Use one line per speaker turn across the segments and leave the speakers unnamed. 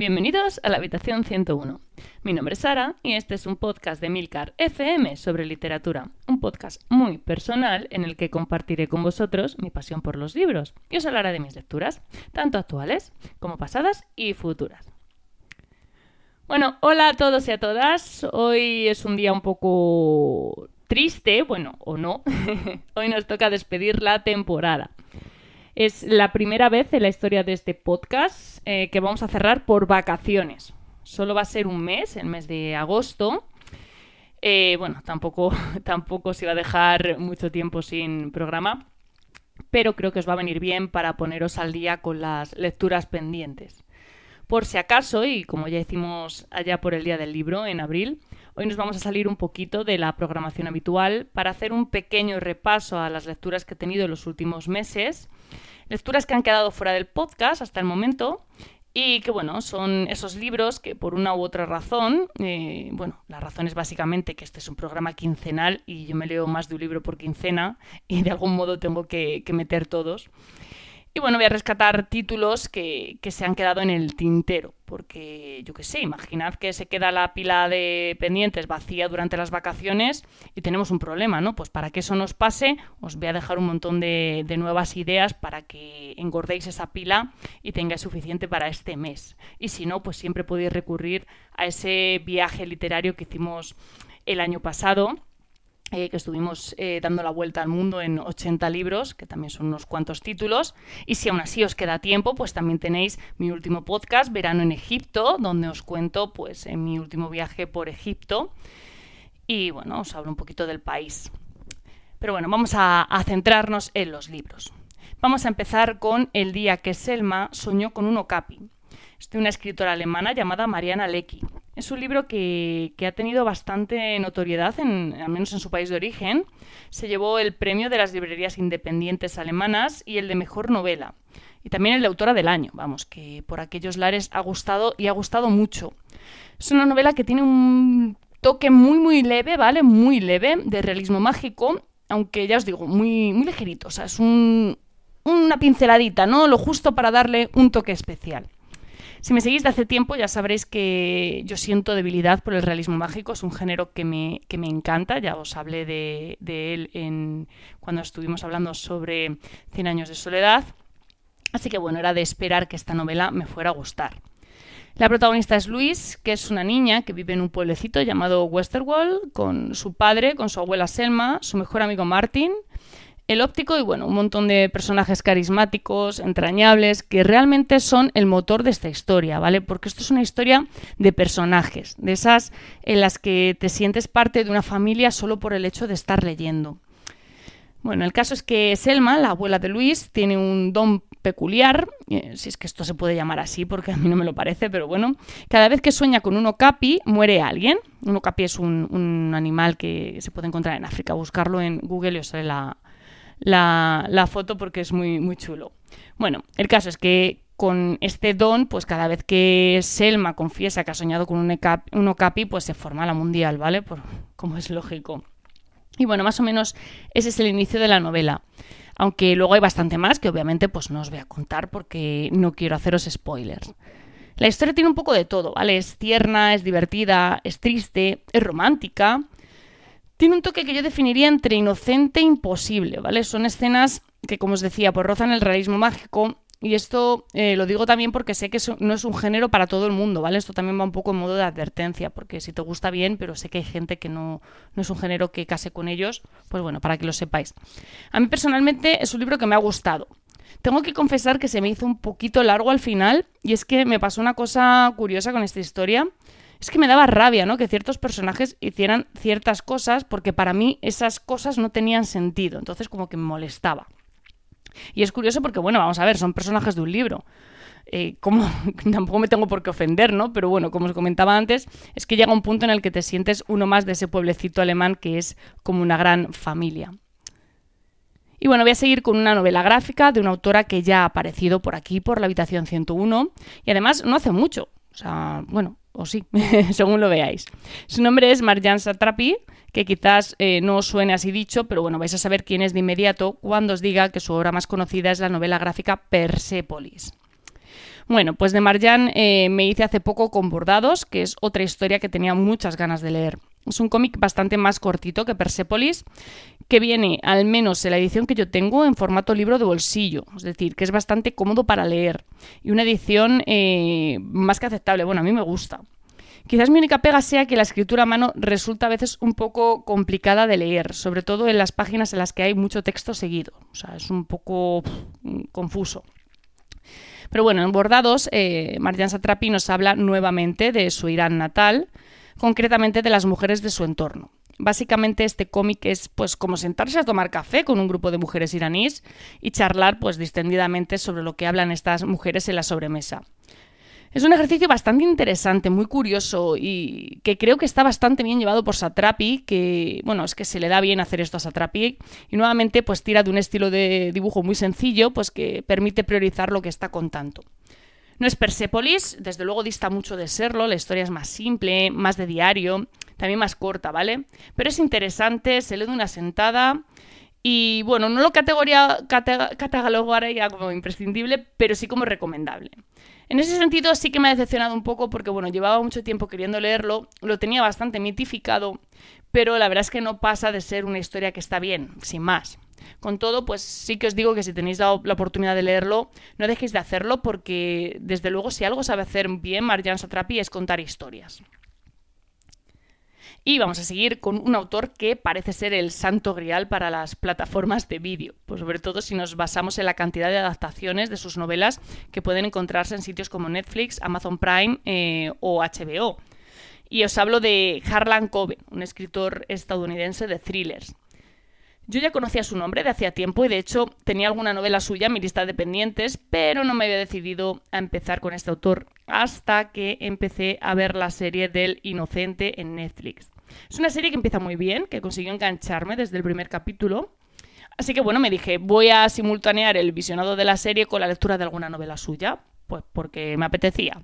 Bienvenidos a la habitación 101. Mi nombre es Sara y este es un podcast de Milcar FM sobre literatura, un podcast muy personal en el que compartiré con vosotros mi pasión por los libros y os hablaré de mis lecturas, tanto actuales como pasadas y futuras. Bueno, hola a todos y a todas. Hoy es un día un poco triste, bueno, o no. Hoy nos toca despedir la temporada. Es la primera vez en la historia de este podcast eh, que vamos a cerrar por vacaciones. Solo va a ser un mes, el mes de agosto. Eh, bueno, tampoco, tampoco se va a dejar mucho tiempo sin programa, pero creo que os va a venir bien para poneros al día con las lecturas pendientes. Por si acaso, y como ya hicimos allá por el Día del Libro en abril, hoy nos vamos a salir un poquito de la programación habitual para hacer un pequeño repaso a las lecturas que he tenido en los últimos meses Lecturas que han quedado fuera del podcast hasta el momento y que, bueno, son esos libros que por una u otra razón, eh, bueno, la razón es básicamente que este es un programa quincenal y yo me leo más de un libro por quincena y de algún modo tengo que, que meter todos. Y bueno, voy a rescatar títulos que, se han quedado en el tintero, porque yo qué sé, imaginad que se queda la pila de pendientes vacía durante las vacaciones y tenemos un problema, ¿no? Pues para que eso nos pase, os voy a dejar un montón de, de nuevas ideas para que engordéis esa pila y tengáis suficiente para este mes. Y si no, pues siempre podéis recurrir a ese viaje literario que hicimos el año pasado eh, que estuvimos eh, dando la vuelta al mundo en 80 libros, que también son unos cuantos títulos. Y si aún así os queda tiempo, pues también tenéis mi último podcast, Verano en Egipto, donde os cuento pues en mi último viaje por Egipto. Y bueno, os hablo un poquito del país. Pero bueno, vamos a, a centrarnos en los libros. Vamos a empezar con El día que Selma soñó con un okapi. De una escritora alemana llamada Mariana Lecki. Es un libro que, ha tenido bastante notoriedad, en, al menos en su país de origen. Se llevó el premio de las librerías independientes alemanas y el de mejor novela. Y también el de autora del año, vamos, que por aquellos lares ha gustado y ha gustado mucho. Es una novela que tiene un toque muy, muy leve, ¿vale? Muy leve, de realismo mágico, aunque ya os digo, muy, muy ligerito. O sea, es un, una pinceladita, ¿no? Lo justo para darle un toque especial. Si me seguís de hace tiempo ya sabréis que yo siento debilidad por el realismo mágico, es un género que me, que me encanta, ya os hablé de, él en, cuando estuvimos hablando sobre Cien años de soledad, así que bueno, era de esperar que esta novela me fuera a gustar. La protagonista es Louise, que es una niña que vive en un pueblecito llamado Westerwald, con su padre, con su abuela Selma, su mejor amigo Martin, el óptico y bueno, un montón de personajes carismáticos, entrañables, que realmente son el motor de esta historia, ¿vale? Porque esto es una historia de personajes, de esas en las que te sientes parte de una familia solo por el hecho de estar leyendo. Bueno, el caso es que Selma, la abuela de Luis, tiene un don peculiar, eh, si es que esto se puede llamar así porque a mí no me lo parece, pero bueno, cada vez que sueña con un okapi muere alguien. Un okapi es un, un animal que se puede encontrar en África, buscarlo en Google y os sale la, la, foto porque es muy, muy chulo. Bueno, el caso es que con este don, pues cada vez que Selma confiesa que ha soñado con un, un Okapi, pues se forma la mundial, ¿vale? Por, como es lógico. Y bueno, más o menos ese es el inicio de la novela. Aunque luego hay bastante más que obviamente pues no os voy a contar porque no quiero haceros spoilers. La historia tiene un poco de todo, ¿vale? Es tierna, es divertida, es triste, es romántica, tiene un toque que yo definiría entre inocente e imposible, ¿vale? Son escenas que, como os decía, pues rozan el realismo mágico. Y esto eh, lo digo también porque sé que no es un género para todo el mundo, ¿vale? Esto también va un poco en modo de advertencia, porque si te gusta bien, pero sé que hay gente que no, no es un género que case con ellos, pues bueno, para que lo sepáis. A mí personalmente es un libro que me ha gustado. Tengo que confesar que se me hizo un poquito largo al final, y es que me pasó una cosa curiosa con esta historia es que me daba rabia, ¿no? Que ciertos personajes hicieran ciertas cosas porque para mí esas cosas no tenían sentido. Entonces como que me molestaba. Y es curioso porque, bueno, vamos a ver, son personajes de un libro. Eh, como tampoco me tengo por qué ofender, ¿no? Pero bueno, como os comentaba antes, es que llega un punto en el que te sientes uno más de ese pueblecito alemán que es como una gran familia. Y bueno, voy a seguir con una novela gráfica de una autora que ya ha aparecido por aquí, por la habitación 101, y además no hace mucho. O sea, bueno, o sí, según lo veáis. Su nombre es Marjan Satrapi, que quizás eh, no os suene así dicho, pero bueno, vais a saber quién es de inmediato cuando os diga que su obra más conocida es la novela gráfica Persepolis. Bueno, pues de Marjan eh, me hice hace poco con Bordados, que es otra historia que tenía muchas ganas de leer. Es un cómic bastante más cortito que Persepolis, que viene, al menos en la edición que yo tengo, en formato libro de bolsillo. Es decir, que es bastante cómodo para leer. Y una edición eh, más que aceptable. Bueno, a mí me gusta. Quizás mi única pega sea que la escritura a mano resulta a veces un poco complicada de leer, sobre todo en las páginas en las que hay mucho texto seguido. O sea, es un poco confuso. Pero bueno, en Bordados, eh, Marjan Satrapi nos habla nuevamente de su Irán natal, concretamente de las mujeres de su entorno. Básicamente este cómic es pues como sentarse a tomar café con un grupo de mujeres iraníes y charlar pues distendidamente sobre lo que hablan estas mujeres en la sobremesa. Es un ejercicio bastante interesante, muy curioso y que creo que está bastante bien llevado por Satrapi, que bueno, es que se le da bien hacer esto a Satrapi y nuevamente pues tira de un estilo de dibujo muy sencillo, pues que permite priorizar lo que está contando. No es Persepolis, desde luego dista mucho de serlo, la historia es más simple, más de diario, también más corta, ¿vale? Pero es interesante, se lee de una sentada y bueno, no lo categoría, catalogaría como imprescindible, pero sí como recomendable. En ese sentido sí que me ha decepcionado un poco porque, bueno, llevaba mucho tiempo queriendo leerlo, lo tenía bastante mitificado, pero la verdad es que no pasa de ser una historia que está bien, sin más. Con todo, pues sí que os digo que si tenéis la, oportunidad de leerlo, no dejéis de hacerlo porque, desde luego, si algo sabe hacer bien Marjan Satrapi es contar historias. Y vamos a seguir con un autor que parece ser el santo grial para las plataformas de vídeo, pues sobre todo si nos basamos en la cantidad de adaptaciones de sus novelas que pueden encontrarse en sitios como Netflix, Amazon Prime eh, o HBO. Y os hablo de Harlan Coben, un escritor estadounidense de thrillers. Yo ya conocía su nombre de hacía tiempo y de hecho tenía alguna novela suya en mi lista de pendientes, pero no me había decidido a empezar con este autor hasta que empecé a ver la serie del Inocente en Netflix. Es una serie que empieza muy bien, que consiguió engancharme desde el primer capítulo. Así que bueno, me dije, voy a simultanear el visionado de la serie con la lectura de alguna novela suya, pues porque me apetecía.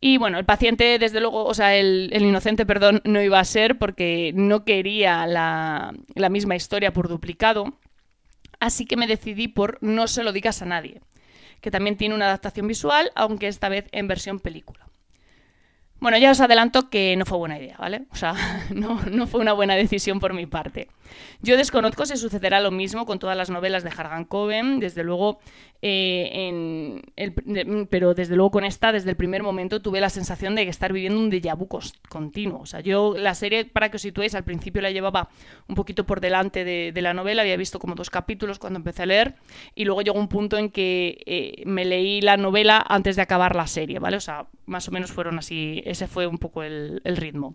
Y bueno, el paciente, desde luego, o sea, el, inocente, perdón, no iba a ser porque no quería la, la misma historia por duplicado. Así que me decidí por No se lo digas a nadie, que también tiene una adaptación visual, aunque esta vez en versión película. Bueno, ya os adelanto que no fue buena idea, ¿vale? O sea, no, no, fue una buena decisión por mi parte. Yo desconozco si sucederá lo mismo con todas las novelas de Hargan Coben, desde luego, eh, el, pero desde luego con esta, desde el primer momento, tuve la sensación de estar viviendo un déjà vu continuo. O sea, yo la serie, para que os situéis, al principio la llevaba un poquito por delante de, la novela, había visto como dos capítulos cuando empecé a leer, y luego llegó un punto en que eh, me leí la novela antes de acabar la serie, ¿vale? O sea, más o menos fueron así ese fue un poco el, ritmo.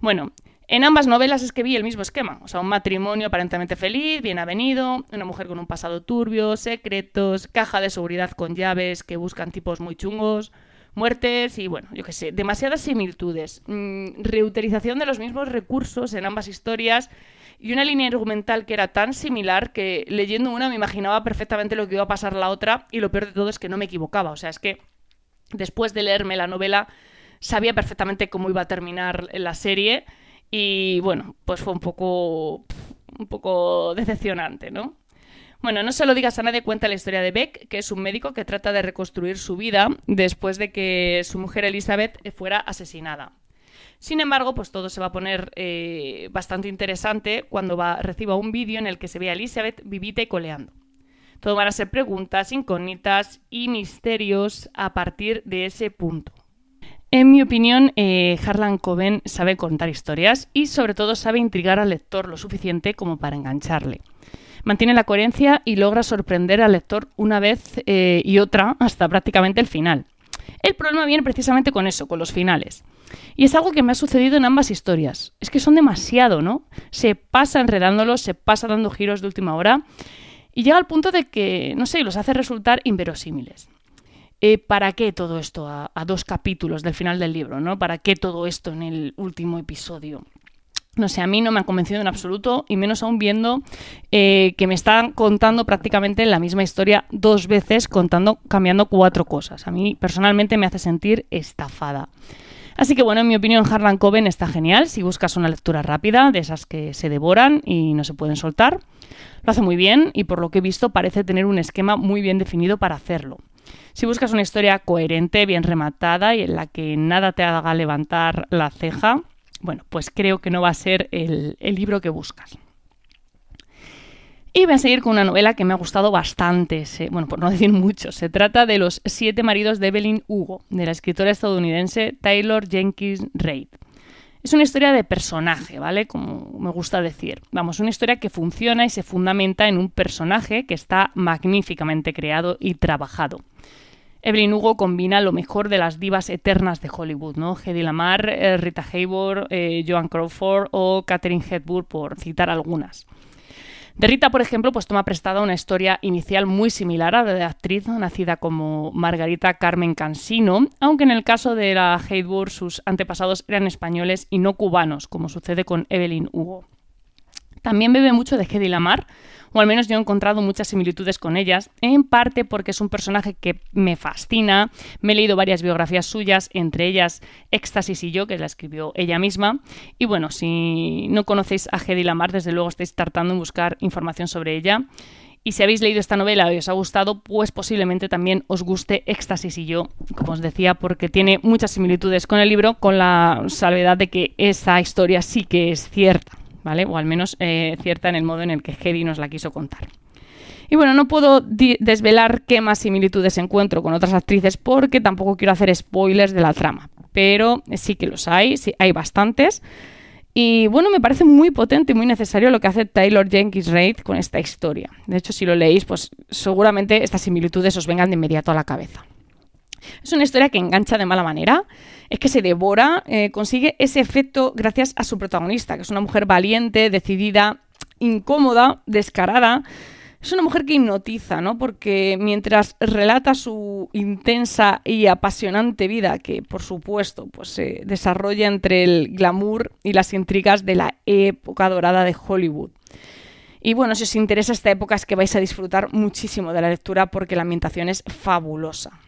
Bueno, en ambas novelas es que vi el mismo esquema, o sea, un matrimonio aparentemente feliz, bien avenido, una mujer con un pasado turbio, secretos, caja de seguridad con llaves que buscan tipos muy chungos, muertes y bueno, yo qué sé, demasiadas similitudes, mm, reutilización de los mismos recursos en ambas historias y una línea argumental que era tan similar que leyendo una me imaginaba perfectamente lo que iba a pasar la otra y lo peor de todo es que no me equivocaba, o sea, es que después de leerme la novela sabía perfectamente cómo iba a terminar la serie y bueno, pues fue un poco, un poco decepcionante, ¿no? Bueno, no se lo digas a nadie, cuenta la historia de Beck, que es un médico que trata de reconstruir su vida después de que su mujer Elizabeth fuera asesinada. Sin embargo, pues todo se va a poner eh, bastante interesante cuando va, reciba un vídeo en el que se ve a Elizabeth vivita y coleando. Todo van a ser preguntas, incógnitas y misterios a partir de ese punto. En mi opinión, eh, Harlan Coben sabe contar historias y sobre todo sabe intrigar al lector lo suficiente como para engancharle. Mantiene la coherencia y logra sorprender al lector una vez eh, y otra hasta prácticamente el final. El problema viene precisamente con eso, con los finales. Y es algo que me ha sucedido en ambas historias. Es que son demasiado, ¿no? Se pasa enredándolos, se pasa dando giros de última hora y llega al punto de que, no sé, los hace resultar inverosímiles. Eh, ¿para qué todo esto a, dos capítulos del final del libro? ¿no? ¿Para qué todo esto en el último episodio? No sé, a mí no me ha convencido en absoluto, y menos aún viendo eh, que me están contando prácticamente la misma historia dos veces, contando, cambiando cuatro cosas. A mí personalmente me hace sentir estafada. Así que bueno, en mi opinión, Harlan Coben está genial si buscas una lectura rápida, de esas que se devoran y no se pueden soltar. Lo hace muy bien y por lo que he visto parece tener un esquema muy bien definido para hacerlo. Si buscas una historia coherente, bien rematada y en la que nada te haga levantar la ceja, bueno, pues creo que no va a ser el, libro que buscas. Y voy a seguir con una novela que me ha gustado bastante, bueno, por no decir mucho. Se trata de Los siete maridos de Evelyn Hugo, de la escritora estadounidense Taylor Jenkins Reid. Es una historia de personaje, ¿vale? Como me gusta decir. Vamos, una historia que funciona y se fundamenta en un personaje que está magníficamente creado y trabajado. Evelyn Hugo combina lo mejor de las divas eternas de Hollywood, ¿no? Hedy Lamar, eh, Rita Hayworth, eh, Joan Crawford o Catherine Hepburn, por citar algunas. De Rita, por ejemplo, pues toma prestada una historia inicial muy similar a la de la actriz nacida como Margarita Carmen Cansino, aunque en el caso de la Hayworth sus antepasados eran españoles y no cubanos, como sucede con Evelyn Hugo. También bebe mucho de Hedy Lamar, o al menos yo he encontrado muchas similitudes con ellas, en parte porque es un personaje que me fascina, me he leído varias biografías suyas, entre ellas Éxtasis y yo, que la escribió ella misma, y bueno, si no conocéis a Hedy Lamar, desde luego estáis tratando en buscar información sobre ella. Y si habéis leído esta novela y os ha gustado, pues posiblemente también os guste Éxtasis y yo, como os decía, porque tiene muchas similitudes con el libro, con la salvedad de que esa historia sí que es cierta. O al menos eh, cierta en el modo en el que Hedy nos la quiso contar. Y bueno, no puedo desvelar qué más similitudes encuentro con otras actrices porque tampoco quiero hacer spoilers de la trama, pero sí que los hay, hay bastantes. Y bueno, me parece muy potente y muy necesario lo que hace Taylor Jenkins Reid con esta historia. De hecho, si lo leéis, pues seguramente estas similitudes os vengan de inmediato a la cabeza. Es una historia que engancha de mala manera, es que se devora, eh, consigue ese efecto gracias a su protagonista, que es una mujer valiente, decidida, incómoda, descarada. Es una mujer que hipnotiza, ¿no? Porque mientras relata su intensa y apasionante vida, que por supuesto pues, se desarrolla entre el glamour y las intrigas de la época dorada de Hollywood. Y bueno, si os interesa esta época es que vais a disfrutar muchísimo de la lectura porque la ambientación es fabulosa.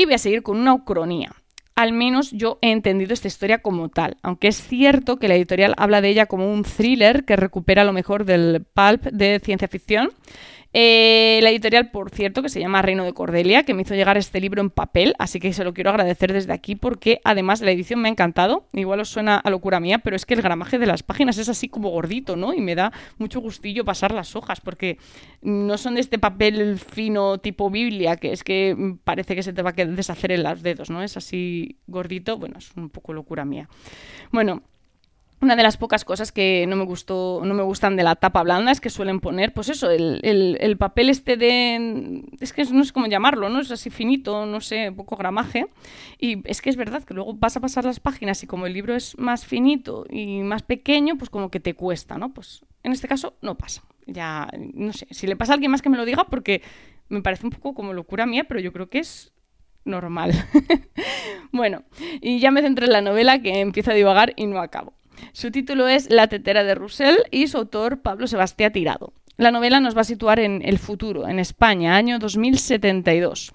Y voy a seguir con una ucronía. Al menos yo he entendido esta historia como tal, aunque es cierto que la editorial habla de ella como un thriller que recupera lo mejor del pulp de ciencia ficción eh, la editorial, por cierto, que se llama Reino de Cordelia, que me hizo llegar este libro en papel, así que se lo quiero agradecer desde aquí porque además la edición me ha encantado. Igual os suena a locura mía, pero es que el gramaje de las páginas es así como gordito, ¿no? Y me da mucho gustillo pasar las hojas porque no son de este papel fino tipo Biblia, que es que parece que se te va a deshacer en los dedos, ¿no? Es así gordito, bueno, es un poco locura mía. Bueno, una de las pocas cosas que no me gustó, no me gustan de la tapa blanda es que suelen poner, pues eso, el, papel este de. Es que no sé cómo llamarlo, ¿no? Es así finito, no sé, poco gramaje. Y es que es verdad que luego vas a pasar las páginas y como el libro es más finito y más pequeño, pues como que te cuesta, ¿no? Pues en este caso no pasa. Ya, no sé, si le pasa a alguien más que me lo diga, porque me parece un poco como locura mía, pero yo creo que es normal. bueno, y ya me centré en la novela que empiezo a divagar y no acabo. Su título es La tetera de Roussel y su autor Pablo Sebastián Tirado. La novela nos va a situar en el futuro, en España, año 2072.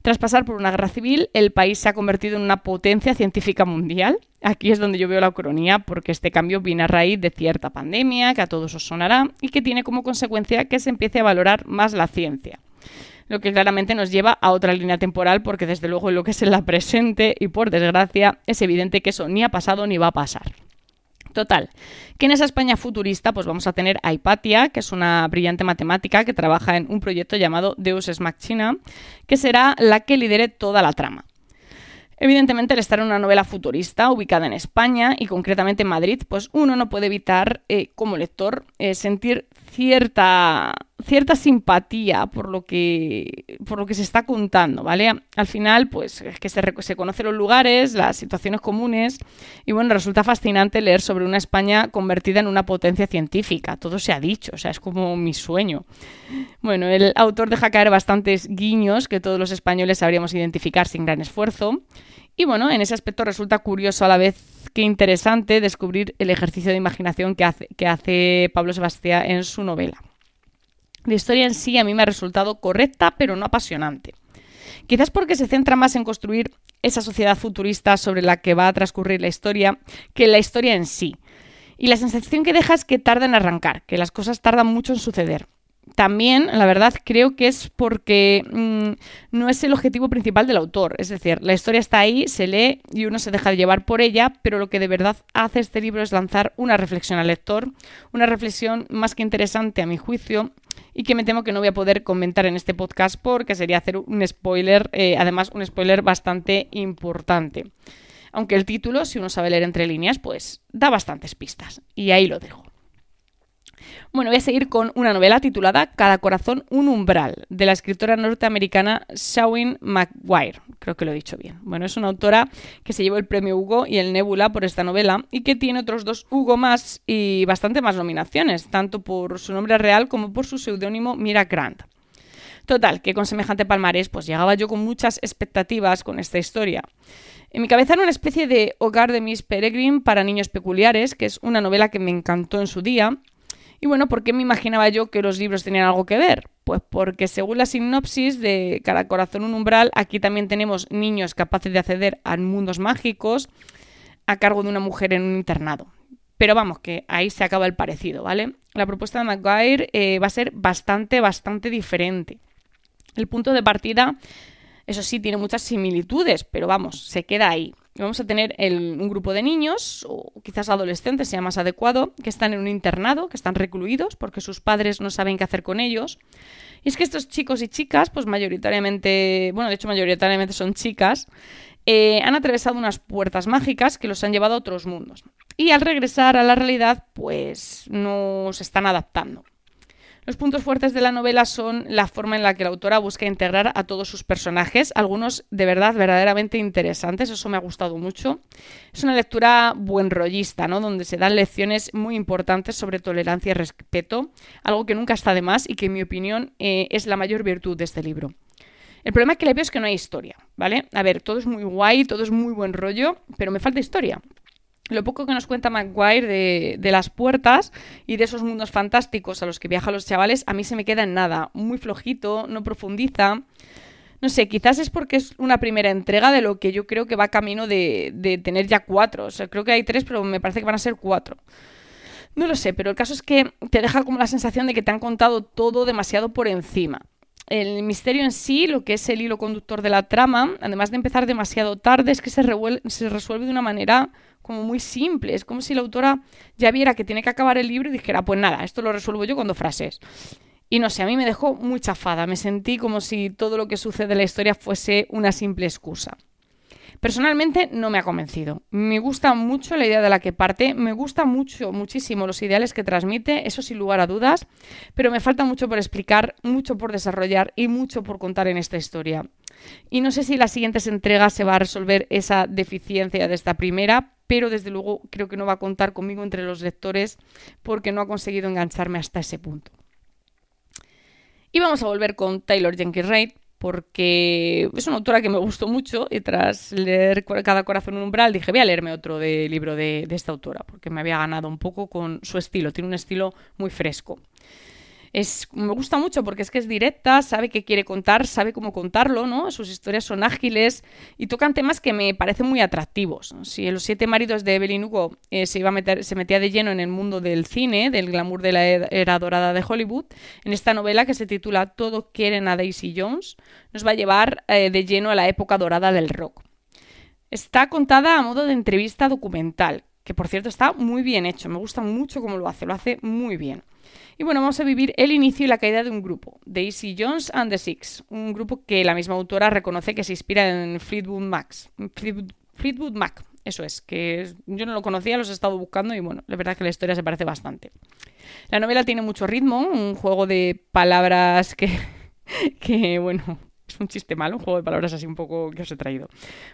Tras pasar por una guerra civil, el país se ha convertido en una potencia científica mundial. Aquí es donde yo veo la ucronía, porque este cambio viene a raíz de cierta pandemia, que a todos os sonará, y que tiene como consecuencia que se empiece a valorar más la ciencia lo que claramente nos lleva a otra línea temporal porque desde luego lo que es en la presente y por desgracia es evidente que eso ni ha pasado ni va a pasar. Total, que en esa España futurista pues vamos a tener a Hipatia, que es una brillante matemática que trabaja en un proyecto llamado Deus Ex Machina, que será la que lidere toda la trama. Evidentemente, al estar en una novela futurista ubicada en España y concretamente en Madrid, pues uno no puede evitar, eh, como lector, eh, sentir cierta, cierta simpatía por lo, que, por lo que se está contando, ¿vale? Al final, pues es que se, se conocen los lugares, las situaciones comunes y bueno, resulta fascinante leer sobre una España convertida en una potencia científica. Todo se ha dicho, o sea, es como mi sueño. Bueno, el autor deja caer bastantes guiños que todos los españoles sabríamos identificar sin gran esfuerzo. Y bueno, en ese aspecto resulta curioso a la vez qué interesante descubrir el ejercicio de imaginación que hace, que Pablo Sebastián en su novela. La historia en sí a mí me ha resultado correcta, pero no apasionante. Quizás porque se centra más en construir esa sociedad futurista sobre la que va a transcurrir la historia que la historia en sí. Y la sensación que deja es que tarda en arrancar, que las cosas tardan mucho en suceder. También, la verdad, creo que es porque mm, no es el objetivo principal del autor. Es decir, la historia está ahí, se lee y uno se deja llevar por ella, pero lo que de verdad hace este libro es lanzar una reflexión al lector, una reflexión más que interesante a mi juicio y que me temo que no voy a poder comentar en este podcast porque sería hacer un spoiler, eh, además un spoiler bastante importante. Aunque el título, si uno sabe leer entre líneas, pues da bastantes pistas. Y ahí lo dejo. Bueno, voy a seguir con una novela titulada Cada corazón un umbral, de la escritora norteamericana Shawin McGuire. Creo que lo he dicho bien. Bueno, es una autora que se llevó el premio Hugo y el Nebula por esta novela y que tiene otros dos Hugo más y bastante más nominaciones, tanto por su nombre real como por su seudónimo Mira Grant. Total, que con semejante palmarés, pues llegaba yo con muchas expectativas con esta historia. En mi cabeza era una especie de Hogar de Miss Peregrine para niños peculiares, que es una novela que me encantó en su día y bueno, ¿por qué me imaginaba yo que los libros tenían algo que ver? Pues porque según la sinopsis de Cada corazón un umbral, aquí también tenemos niños capaces de acceder a mundos mágicos a cargo de una mujer en un internado. Pero vamos, que ahí se acaba el parecido, ¿vale? La propuesta de McGuire eh, va a ser bastante, bastante diferente. El punto de partida, eso sí, tiene muchas similitudes, pero vamos, se queda ahí vamos a tener un grupo de niños, o quizás adolescentes sea más adecuado, que están en un internado, que están recluidos porque sus padres no saben qué hacer con ellos. Y es que estos chicos y chicas, pues mayoritariamente, bueno, de hecho mayoritariamente son chicas, eh, han atravesado unas puertas mágicas que los han llevado a otros mundos. Y al regresar a la realidad, pues no se están adaptando. Los puntos fuertes de la novela son la forma en la que la autora busca integrar a todos sus personajes, algunos de verdad verdaderamente interesantes, eso me ha gustado mucho. Es una lectura buen rollista, ¿no? donde se dan lecciones muy importantes sobre tolerancia y respeto, algo que nunca está de más y que en mi opinión eh, es la mayor virtud de este libro. El problema que le veo es que no hay historia, ¿vale? A ver, todo es muy guay, todo es muy buen rollo, pero me falta historia lo poco que nos cuenta Maguire de, las puertas y de esos mundos fantásticos a los que viajan los chavales, a mí se me queda en nada. Muy flojito, no profundiza. No sé, quizás es porque es una primera entrega de lo que yo creo que va camino de, de tener ya cuatro. O sea, creo que hay tres, pero me parece que van a ser cuatro. No lo sé, pero el caso es que te deja como la sensación de que te han contado todo demasiado por encima. El misterio en sí, lo que es el hilo conductor de la trama, además de empezar demasiado tarde, es que se, resuelve de una manera como muy simple. Es como si la autora ya viera que tiene que acabar el libro y dijera, pues nada, esto lo resuelvo yo cuando frases. Y no sé, a mí me dejó muy chafada. Me sentí como si todo lo que sucede en la historia fuese una simple excusa. Personalmente no me ha convencido. Me gusta mucho la idea de la que parte, me gusta mucho, muchísimo los ideales que transmite, eso sin lugar a dudas, pero me falta mucho por explicar, mucho por desarrollar y mucho por contar en esta historia. Y no sé si las siguientes entregas se va a resolver esa deficiencia de esta primera, pero desde luego creo que no va a contar conmigo entre los lectores porque no ha conseguido engancharme hasta ese punto. Y vamos a volver con Taylor Jenkins Reid porque es una autora que me gustó mucho y tras leer Cada corazón un umbral dije voy a leerme otro de libro de, de esta autora porque me había ganado un poco con su estilo, tiene un estilo muy fresco me gusta mucho porque es que es directa, sabe qué quiere contar, sabe cómo contarlo, ¿no? Sus historias son ágiles y tocan temas que me parecen muy atractivos. Si Los siete maridos de Evelyn Hugo eh, se, iba a meter, se metía de lleno en el mundo del cine, del glamour de la era dorada de Hollywood, en esta novela que se titula Todo quieren a Daisy Jones, nos va a llevar eh, de lleno a la época dorada del rock. Está contada a modo de entrevista documental, que por cierto está muy bien hecho, me gusta mucho cómo lo hace, lo hace muy bien. Y bueno, vamos a vivir el inicio y la caída de un grupo, Daisy Jones and the Six, un grupo que la misma autora reconoce que se inspira en Fleetwood Mac. Fleetwood, Mac, eso es, que yo no lo conocía, los he estado buscando y bueno, la verdad es que la historia se parece bastante. La novela tiene mucho ritmo, un juego de palabras que, que bueno, es un chiste malo, un juego de palabras así un poco que os he traído.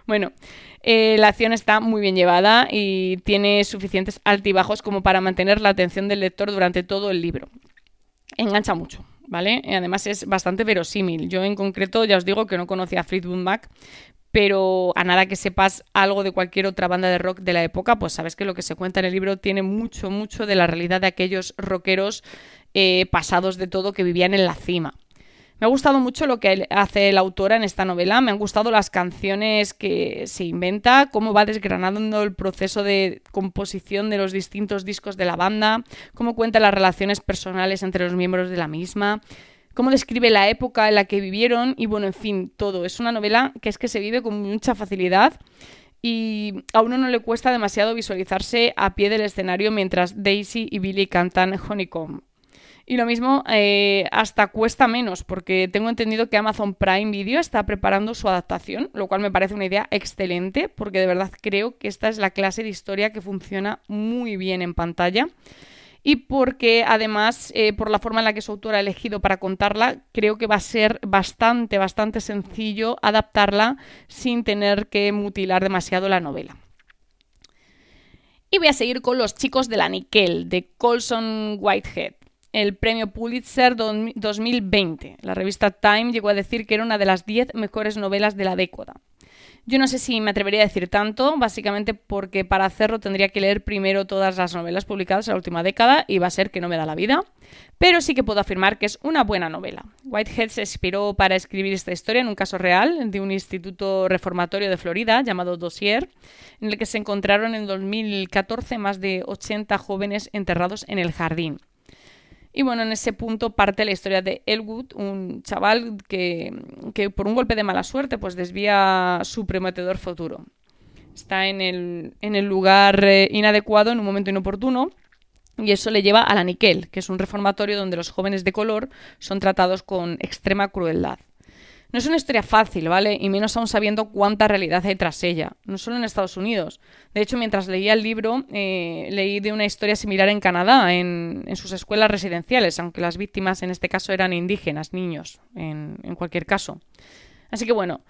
Bueno, eh, la acción está muy bien llevada y tiene suficientes altibajos como para mantener la atención del lector durante todo el libro. Engancha mucho, ¿vale? Además es bastante verosímil. Yo en concreto ya os digo que no conocía a Fleetwood Mac, pero a nada que sepas algo de cualquier otra banda de rock de la época, pues sabes que lo que se cuenta en el libro tiene mucho, mucho de la realidad de aquellos rockeros eh, pasados de todo que vivían en la cima.
Me ha gustado mucho lo que hace la autora en esta novela, me han gustado las canciones que se inventa, cómo va desgranando el proceso de composición de los distintos discos de la banda, cómo cuenta las relaciones personales entre los miembros de la misma, cómo describe la época en la que vivieron y bueno, en fin, todo. Es una novela que es que se vive con mucha facilidad y a uno no le cuesta demasiado visualizarse a pie del escenario mientras Daisy y Billy cantan Honeycomb. Y lo mismo eh, hasta cuesta menos, porque tengo entendido que Amazon Prime Video está preparando su adaptación, lo cual me parece una idea excelente, porque de verdad creo que esta es la clase de historia que funciona muy bien en pantalla. Y porque además, eh, por la forma en la que su autor ha elegido para contarla, creo que va a ser bastante, bastante sencillo adaptarla sin tener que mutilar demasiado la novela. Y voy a seguir con Los chicos de la Nickel, de Colson Whitehead el premio Pulitzer 2020. La revista Time llegó a decir que era una de las 10 mejores novelas de la década. Yo no sé si me atrevería a decir tanto, básicamente porque para hacerlo tendría que leer primero todas las novelas publicadas en la última década y va a ser que no me da la vida, pero sí que puedo afirmar que es una buena novela. Whitehead se inspiró para escribir esta historia en un caso real de un instituto reformatorio de Florida llamado Dossier, en el que se encontraron en 2014 más de 80 jóvenes enterrados en el jardín. Y bueno, en ese punto parte la historia de Elwood, un chaval que, por un golpe de mala suerte pues desvía su prometedor futuro. Está en el, en el lugar eh, inadecuado en un momento inoportuno y eso le lleva a la Niquel, que es un reformatorio donde los jóvenes de color son tratados con extrema crueldad. No es una historia fácil, ¿vale? Y menos aún sabiendo cuánta realidad hay tras ella, no solo en Estados Unidos. De hecho, mientras leía el libro, eh, leí de una historia similar en Canadá, en, sus escuelas residenciales, aunque las víctimas en este caso eran indígenas, niños, en, en cualquier caso. Así que bueno,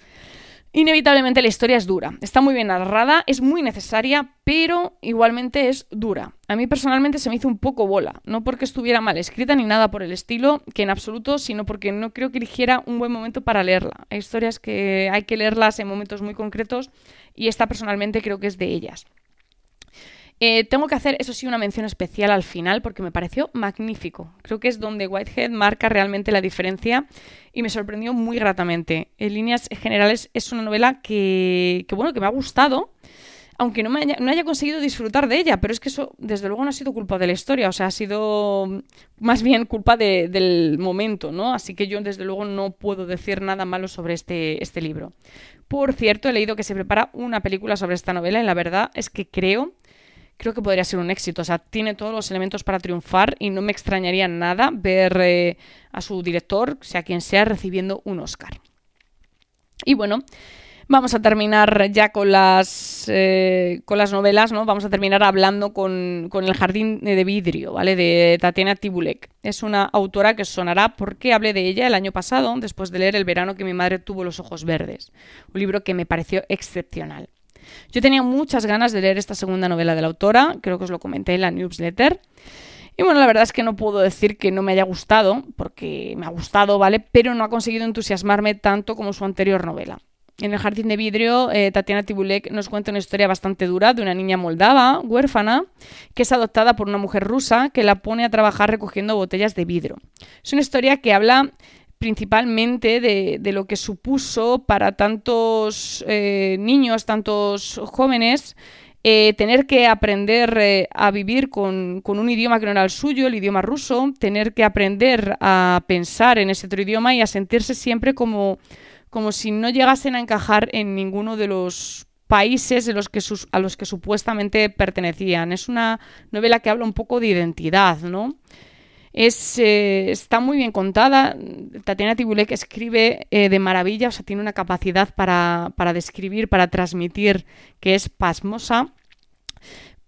Inevitablemente la historia es dura, está muy bien narrada, es muy necesaria, pero igualmente es dura. A mí personalmente se me hizo un poco bola, no porque estuviera mal escrita ni nada por el estilo, que en absoluto, sino porque no creo que eligiera un buen momento para leerla. Hay historias que hay que leerlas en momentos muy concretos y esta personalmente creo que es de ellas. Eh, tengo que hacer, eso sí, una mención especial al final porque me pareció magnífico. Creo que es donde Whitehead marca realmente la diferencia y me sorprendió muy gratamente. En líneas generales es una novela que, bueno, que me ha gustado, aunque no, me haya, conseguido disfrutar de ella, pero es que eso desde luego no ha sido culpa de la historia, o sea, ha sido más bien culpa del momento, ¿no? Así que yo desde luego no puedo decir nada malo sobre este, este libro. Por cierto, he leído que se prepara una película sobre esta novela y la verdad es que creo creo que podría ser un éxito. O sea, tiene todos los elementos para triunfar y no me extrañaría nada ver eh, a su director, sea quien sea, recibiendo un Oscar. Y bueno, vamos a terminar ya con las, eh, con las novelas, ¿no? Vamos a terminar hablando con, con, El jardín de vidrio, ¿vale? De Tatiana Tibulek. Es una autora que sonará porque hablé de ella el año pasado, después de leer El verano que mi madre tuvo los ojos verdes. Un libro que me pareció excepcional. Yo tenía muchas ganas de leer esta segunda novela de la autora, creo que os lo comenté en la newsletter. Y bueno, la verdad es que no puedo decir que no me haya gustado, porque me ha gustado, ¿vale? Pero no ha conseguido entusiasmarme tanto como su anterior novela. En El jardín de vidrio, eh, Tatiana Tibulek nos cuenta una historia bastante dura de una niña moldava, huérfana, que es adoptada por una mujer rusa que la pone a trabajar recogiendo botellas de vidrio. Es una historia que habla principalmente de, lo que supuso para tantos eh, niños, tantos jóvenes, eh, tener que aprender eh, a vivir con, un idioma que no era el suyo, el idioma ruso, tener que aprender a pensar en ese otro idioma y a sentirse siempre como, como si no llegasen a encajar en ninguno de los países a los que supuestamente pertenecían. Es una novela que habla un poco de identidad, ¿no? Es, eh, está muy bien contada. Tatiana Tibulek escribe eh, de maravilla, o sea, tiene una capacidad para, describir, para transmitir que es pasmosa.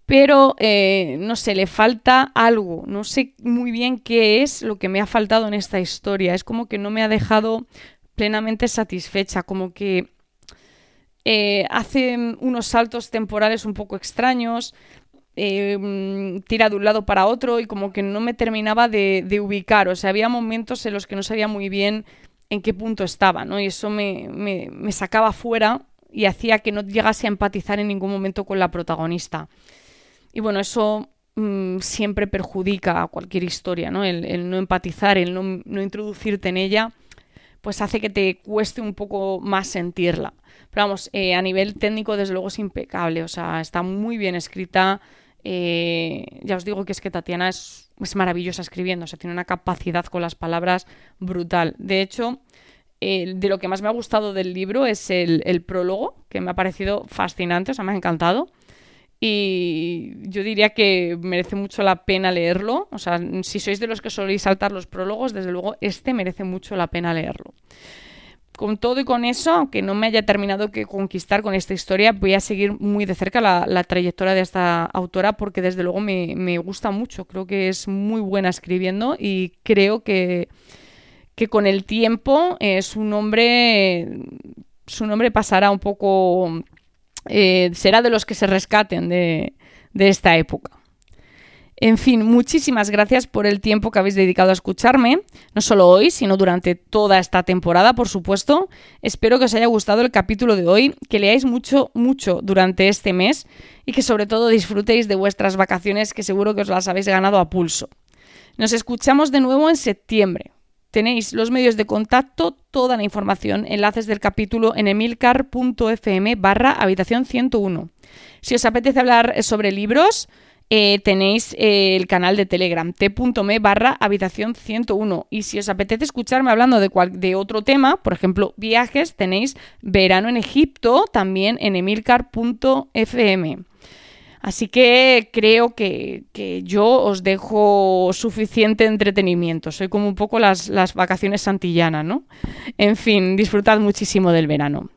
Pero, eh, no sé, le falta algo. No sé muy bien qué es lo que me ha faltado en esta historia. Es como que no me ha dejado plenamente satisfecha, como que hace unos saltos temporales un poco extraños, eh, tira de un lado para otro y como que no me terminaba de, ubicar. O sea, había momentos en los que no sabía muy bien en qué punto estaba, ¿no? Y eso me, me, sacaba fuera y hacía que no llegase a empatizar en ningún momento con la protagonista. Y bueno, eso mm, siempre perjudica a cualquier historia, ¿no? El, no empatizar, el no, no, introducirte en ella, pues hace que te cueste un poco más sentirla. Pero vamos, eh, a nivel técnico, desde luego es impecable, o sea, está muy bien escrita. Eh, ya os digo que es que Tatiana es, maravillosa escribiendo, o sea, tiene una capacidad con las palabras brutal. De hecho, de lo que más me ha gustado del libro es el, prólogo, que me ha parecido fascinante, o me ha encantado. Y yo diría que merece mucho la pena leerlo. O sea, si sois de los que soléis saltar los prólogos, desde luego este merece mucho la pena leerlo. Con todo y con eso, aunque no me haya terminado que conquistar con esta historia, voy a seguir muy de cerca la, trayectoria de esta autora porque desde luego me, gusta mucho. Creo que es muy buena escribiendo y creo que, que con el tiempo eh, su nombre su nombre pasará un poco eh, será de los que se rescaten de, esta época. En fin, muchísimas gracias por el tiempo que habéis dedicado a escucharme, no solo hoy, sino durante toda esta temporada, por supuesto. Espero que os haya gustado el capítulo de hoy, que leáis mucho, mucho durante este mes y que sobre todo disfrutéis de vuestras vacaciones, que seguro que os las habéis ganado a pulso. Nos escuchamos de nuevo en septiembre. Tenéis los medios de contacto, toda la información, enlaces del capítulo en emilcar.fm barra habitación 101. Si os apetece hablar sobre libros, eh, tenéis eh, el canal de Telegram, t.me barra habitación 101. Y si os apetece escucharme hablando de, de otro tema, por ejemplo, viajes, tenéis Verano en Egipto, también en emilcar.fm. Así que creo que, yo os dejo suficiente entretenimiento. Soy como un poco las, las vacaciones santillanas, ¿no? En fin, disfrutad muchísimo del verano.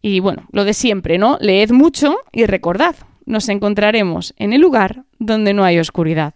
Y bueno, lo de siempre, ¿no? Leed mucho y recordad, nos encontraremos en el lugar donde no hay oscuridad.